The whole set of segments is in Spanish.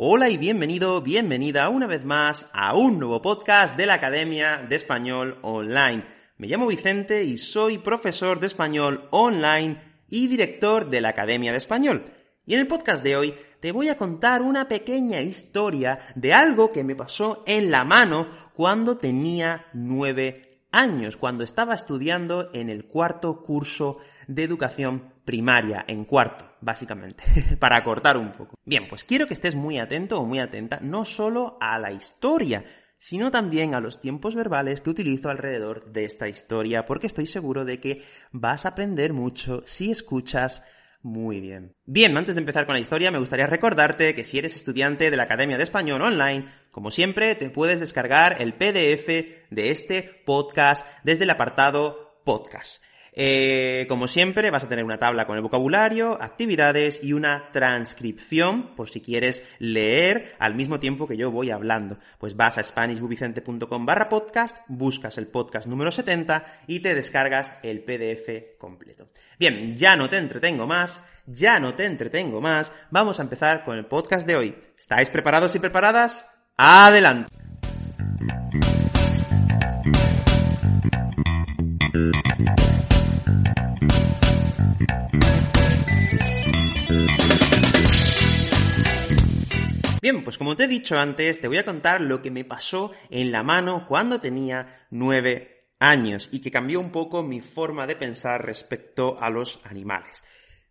Hola y bienvenido, bienvenida una vez más a un nuevo podcast de la Academia de Español Online. Me llamo Vicente y soy profesor de español online y director de la Academia de Español. Y en el podcast de hoy te voy a contar una pequeña historia de algo que me pasó en la mano cuando tenía nueve años, cuando estaba estudiando en el cuarto curso de educación primaria, en cuarto, básicamente, para cortar un poco. Bien, pues quiero que estés muy atento o muy atenta no solo a la historia, sino también a los tiempos verbales que utilizo alrededor de esta historia, porque estoy seguro de que vas a aprender mucho si escuchas muy bien. Bien, antes de empezar con la historia, me gustaría recordarte que si eres estudiante de la Academia de Español Online, como siempre, te puedes descargar el PDF de este podcast desde el apartado podcast. Eh, como siempre, vas a tener una tabla con el vocabulario, actividades y una transcripción por si quieres leer al mismo tiempo que yo voy hablando. Pues vas a SpanishBubicente.com barra podcast, buscas el podcast número 70 y te descargas el PDF completo. Bien, ya no te entretengo más, ya no te entretengo más, vamos a empezar con el podcast de hoy. ¿Estáis preparados y preparadas? ¡Adelante! Bien, pues como te he dicho antes, te voy a contar lo que me pasó en la mano cuando tenía nueve años y que cambió un poco mi forma de pensar respecto a los animales.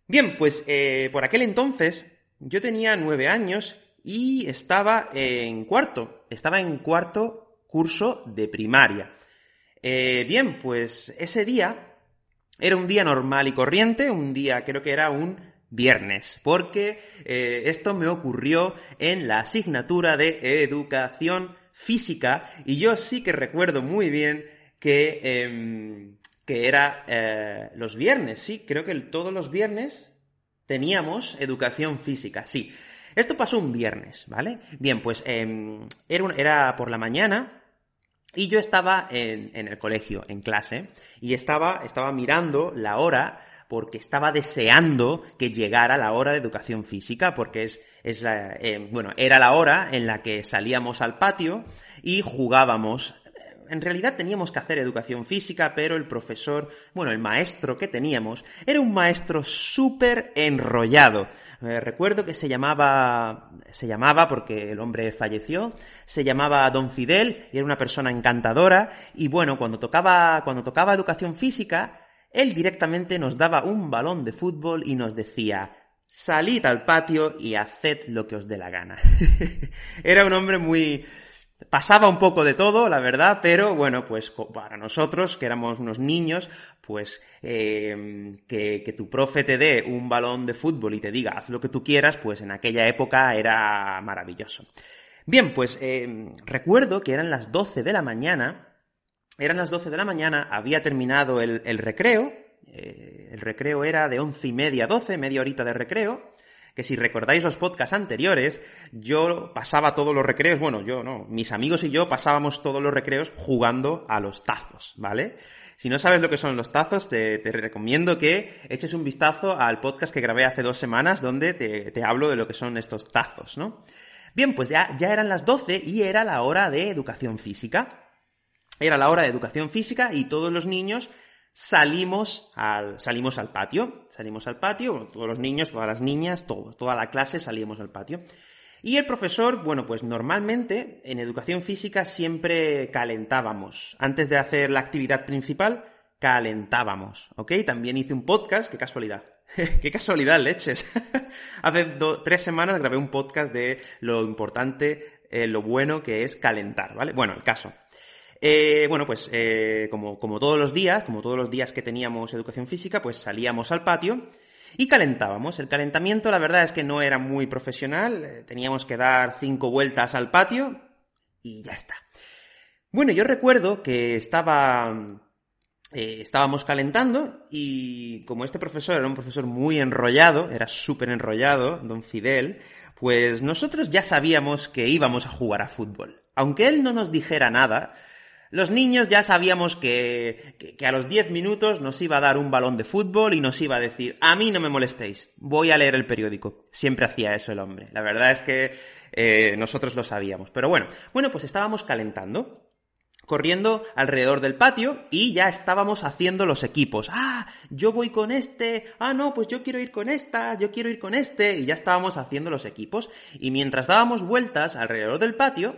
Bien, pues eh, por aquel entonces yo tenía nueve años y estaba en cuarto, estaba en cuarto curso de primaria. Eh, bien, pues ese día era un día normal y corriente, un día creo que era un viernes, porque eh, esto me ocurrió en la asignatura de educación física y yo sí que recuerdo muy bien que, em, que era eh, los viernes, sí, creo que todos los viernes teníamos educación física, sí. Esto pasó un viernes, ¿vale? Bien, pues em, era, por la mañana y yo estaba en, en, el colegio, en clase, y estaba, estaba mirando la hora porque estaba deseando que llegara la hora de educación física, porque es, es la, eh, bueno, era la hora en la que salíamos al patio y jugábamos en realidad teníamos que hacer educación física, pero el profesor, bueno, el maestro que teníamos, era un maestro súper enrollado. Eh, recuerdo que se llamaba, se llamaba, porque el hombre falleció, se llamaba Don Fidel, y era una persona encantadora, y bueno, cuando tocaba, cuando tocaba educación física, él directamente nos daba un balón de fútbol y nos decía, salid al patio y haced lo que os dé la gana. Era un hombre muy... Pasaba un poco de todo, la verdad, pero bueno, pues para nosotros, que éramos unos niños, pues eh, que, tu profe te dé un balón de fútbol y te diga haz lo que tú quieras, pues en aquella época era maravilloso. Bien, pues eh, recuerdo que eran las 12 de la mañana eran las 12 de la mañana, había terminado el, recreo, eh, el recreo era de once y media a 12, media horita de recreo, que si recordáis los podcasts anteriores, yo pasaba todos los recreos, bueno, yo no, mis amigos y yo pasábamos todos los recreos jugando a los tazos, ¿vale? Si no sabes lo que son los tazos, te, recomiendo que eches un vistazo al podcast que grabé hace dos semanas donde te, te hablo de lo que son estos tazos, ¿no? Bien, pues ya, ya eran las 12 y era la hora de educación física. Era la hora de educación física y todos los niños salimos al, salimos al patio. Salimos al patio, todos los niños, todas las niñas, todos, toda la clase salíamos al patio. Y el profesor, bueno, pues normalmente en educación física siempre calentábamos. Antes de hacer la actividad principal, calentábamos, ¿ok? También hice un podcast, qué casualidad. qué casualidad, leches. Hace tres semanas grabé un podcast de lo importante, eh, lo bueno que es calentar, ¿vale? Bueno, el caso. Eh, bueno, pues eh, como, todos los días, como todos los días que teníamos educación física, pues salíamos al patio Y calentábamos. El calentamiento, la verdad es que no era muy profesional. eh, Teníamos que dar cinco vueltas al patio y ya está. Bueno, yo recuerdo que estaba. estábamos calentando y como este profesor era un profesor muy enrollado, era súper enrollado, don Fidel, pues nosotros ya sabíamos que íbamos a jugar a fútbol. Aunque él no nos dijera nada, los niños ya sabíamos que, que, a los 10 minutos nos iba a dar un balón de fútbol y nos iba a decir, a mí no me molestéis, voy a leer el periódico. Siempre hacía eso el hombre. La verdad es que eh, nosotros lo sabíamos. Pero bueno, bueno, pues estábamos calentando corriendo alrededor del patio y ya estábamos haciendo los equipos. Ah, yo voy con este. Ah, no, pues yo quiero ir con esta, yo quiero ir con este. Y ya estábamos haciendo los equipos. Y mientras dábamos vueltas alrededor del patio,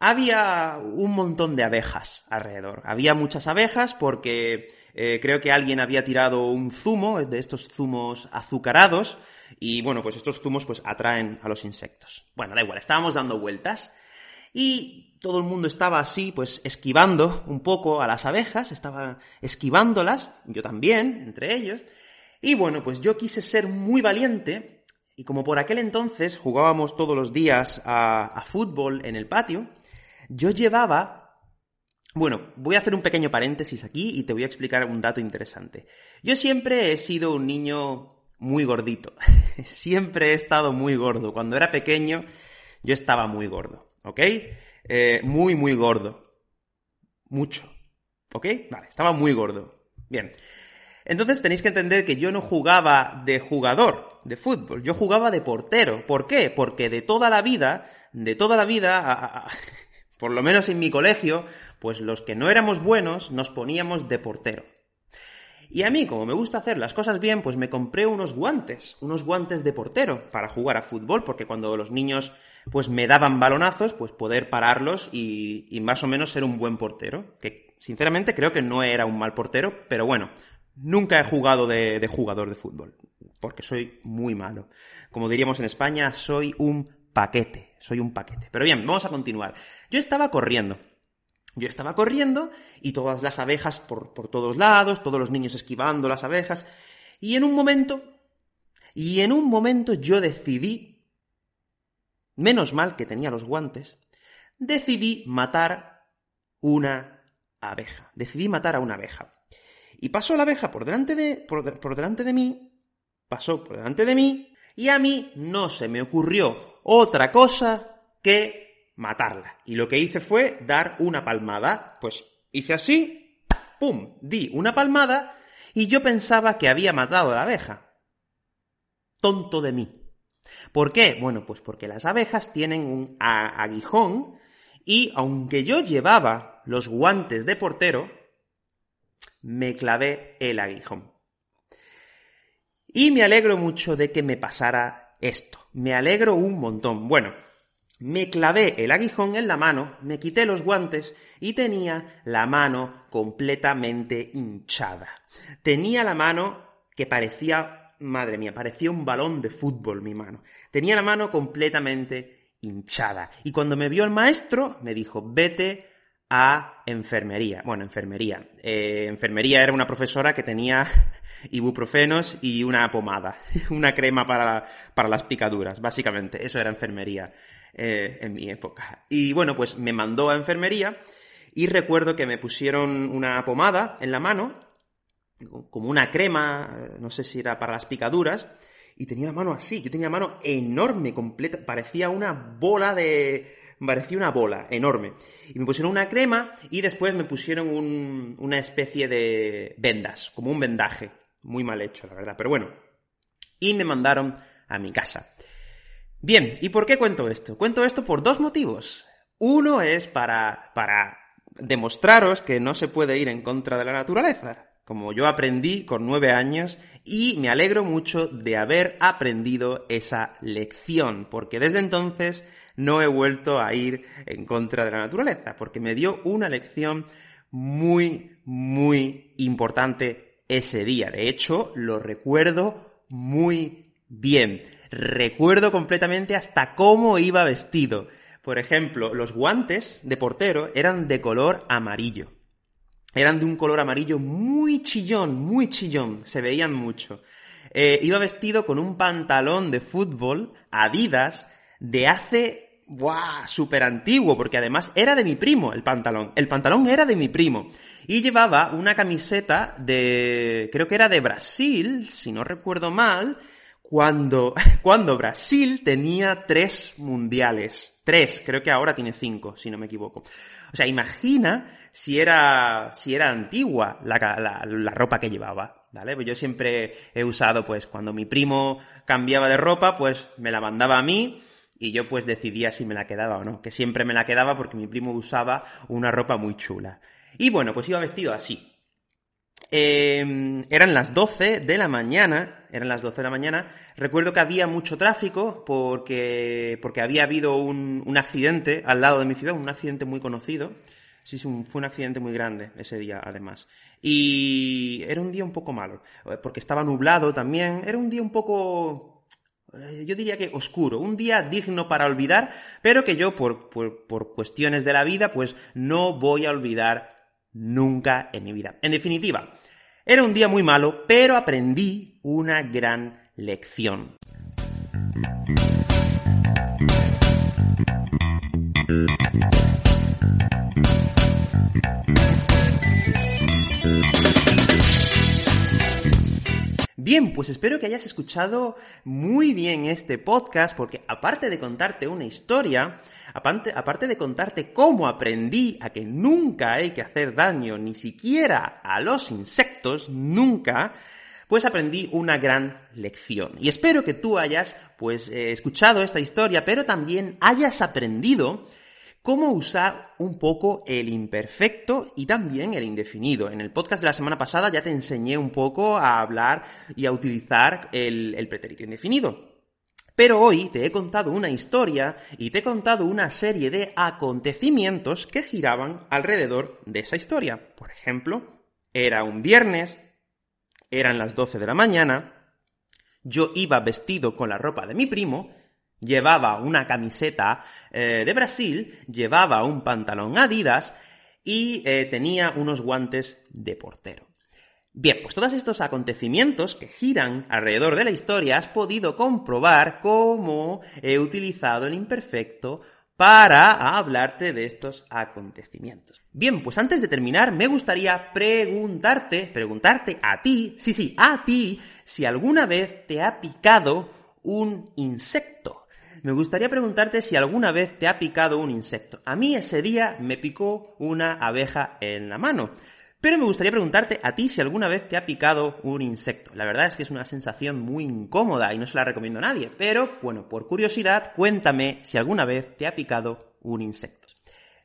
había un montón de abejas alrededor. Había muchas abejas porque eh, creo que alguien había tirado un zumo, de estos zumos azucarados, y bueno, pues estos zumos pues atraen a los insectos. Bueno, da igual, estábamos dando vueltas y todo el mundo estaba así, pues esquivando un poco a las abejas, estaba esquivándolas, yo también, entre ellos, y bueno, pues yo quise ser muy valiente y como por aquel entonces jugábamos todos los días a, a fútbol en el patio, yo llevaba bueno, voy a hacer un pequeño paréntesis aquí y te voy a explicar un dato interesante. Yo siempre he sido un niño muy gordito. siempre he estado muy gordo. Cuando era pequeño, yo estaba muy gordo. ¿Ok? Eh, muy, muy gordo. Mucho. ¿Ok? Vale, estaba muy gordo. Bien. Entonces tenéis que entender que yo no jugaba de jugador de fútbol, yo jugaba de portero. ¿Por qué? Porque de toda la vida, de toda la vida, por lo menos en mi colegio, pues los que no éramos buenos nos poníamos de portero. Y a mí, como me gusta hacer las cosas bien, pues me compré unos guantes, unos guantes de portero para jugar a fútbol, porque cuando los niños pues me daban balonazos, pues poder pararlos y, más o menos ser un buen portero. Que sinceramente creo que no era un mal portero, pero bueno, nunca he jugado de jugador de fútbol, porque soy muy malo. Como diríamos en España, soy un paquete, soy un paquete. Pero bien, vamos a continuar. Yo estaba corriendo. Yo estaba corriendo y todas las abejas por, por, todos lados, todos los niños esquivando las abejas. Y en un momento, y en un momento yo decidí, menos mal que tenía los guantes, decidí matar una abeja. Decidí matar a una abeja. Y pasó la abeja por delante de, por, por delante de mí, pasó por delante de mí, y a mí no se me ocurrió otra cosa que matarla. Y lo que hice fue dar una palmada. Pues hice así, ¡pum! Di una palmada y yo pensaba que había matado a la abeja. Tonto de mí. ¿Por qué? Bueno, pues porque las abejas tienen un aguijón y aunque yo llevaba los guantes de portero, me clavé el aguijón. Y me alegro mucho de que me pasara esto. Me alegro un montón. Bueno, me clavé el aguijón en la mano, me quité los guantes y tenía la mano completamente hinchada. Tenía la mano que parecía, madre mía, parecía un balón de fútbol mi mano. Tenía la mano completamente hinchada. Y cuando me vio el maestro, me dijo, vete a enfermería. Bueno, enfermería. Eh, enfermería era una profesora que tenía ibuprofenos y una pomada, una crema para, para las picaduras, básicamente. Eso era enfermería eh, en mi época. Y bueno, pues me mandó a enfermería y recuerdo que me pusieron una pomada en la mano, como una crema, no sé si era para las picaduras, y tenía la mano así, yo tenía la mano enorme, completa, parecía una bola de, parecía una bola enorme. Y me pusieron una crema y después me pusieron un, una especie de vendas, como un vendaje. Muy mal hecho, la verdad, pero bueno. Y me mandaron a mi casa. Bien, ¿y por qué cuento esto? Cuento esto por dos motivos. Uno es para, para demostraros que no se puede ir en contra de la naturaleza, como yo aprendí con nueve años y me alegro mucho de haber aprendido esa lección, porque desde entonces no he vuelto a ir en contra de la naturaleza, porque me dio una lección muy, muy importante ese día. De hecho, lo recuerdo muy bien. Recuerdo completamente hasta cómo iba vestido. Por ejemplo, los guantes de portero eran de color amarillo. Eran de un color amarillo muy chillón, muy chillón. Se veían mucho. eh, iba vestido con un pantalón de fútbol Adidas de hace, ¡buah!, súper antiguo, porque además era de mi primo el pantalón. El pantalón era de mi primo. Y llevaba una camiseta de, creo que era de Brasil, si no recuerdo mal, cuando, cuando Brasil tenía tres mundiales. Tres, creo que ahora tiene cinco, si no me equivoco. O sea, imagina si era, si era antigua la, la, ropa que llevaba, ¿vale? Pues yo siempre he usado, pues, cuando mi primo cambiaba de ropa, pues me la mandaba a mí y yo pues decidía si me la quedaba o no, que siempre me la quedaba porque mi primo usaba una ropa muy chula. Y bueno, pues iba vestido así. Eh, eran las 12 de la mañana, eran las 12 de la mañana. Recuerdo que había mucho tráfico porque, porque había habido un, un accidente al lado de mi ciudad, un accidente muy conocido. Sí, fue un accidente muy grande ese día, además. Y era un día un poco malo, porque estaba nublado también. Era un día un poco eh, yo diría que oscuro, un día digno para olvidar, pero que yo por, por, por, cuestiones de la vida pues no voy a olvidar nunca en mi vida. En definitiva, era un día muy malo, pero aprendí una gran lección. Bien, pues espero que hayas escuchado muy bien este podcast, porque aparte de contarte una historia, aparte, aparte, de contarte cómo aprendí a que nunca hay que hacer daño ni siquiera a los insectos, nunca, pues aprendí una gran lección. Y espero que tú hayas, pues, eh, escuchado esta historia, pero también hayas aprendido cómo usar un poco el imperfecto y también el indefinido. En el podcast de la semana pasada ya te enseñé un poco a hablar y a utilizar el, pretérito indefinido. Pero hoy te he contado una historia y te he contado una serie de acontecimientos que giraban alrededor de esa historia. Por ejemplo, era un viernes, eran las 12 de la mañana, yo iba vestido con la ropa de mi primo Llevaba una camiseta eh, de Brasil, llevaba un pantalón Adidas y eh, tenía unos guantes de portero. Bien, pues todos estos acontecimientos que giran alrededor de la historia has podido comprobar cómo he utilizado el imperfecto para hablarte de estos acontecimientos. Bien, pues antes de terminar, me gustaría preguntarte, preguntarte a ti, sí, sí, a ti, si alguna vez te ha picado un insecto me gustaría preguntarte si alguna vez te ha picado un insecto. A mí ese día me picó una abeja en la mano. Pero me gustaría preguntarte a ti si alguna vez te ha picado un insecto. La verdad es que es una sensación muy incómoda y no se la recomiendo a nadie. Pero, bueno, por curiosidad, cuéntame si alguna vez te ha picado un insecto.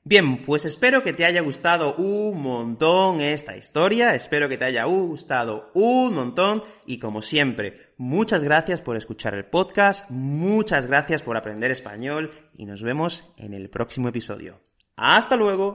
Bien, pues espero que te haya gustado un montón esta historia, espero que te haya gustado un montón y como siempre, muchas gracias por escuchar el podcast, muchas gracias por aprender español y nos vemos en el próximo episodio. Hasta luego.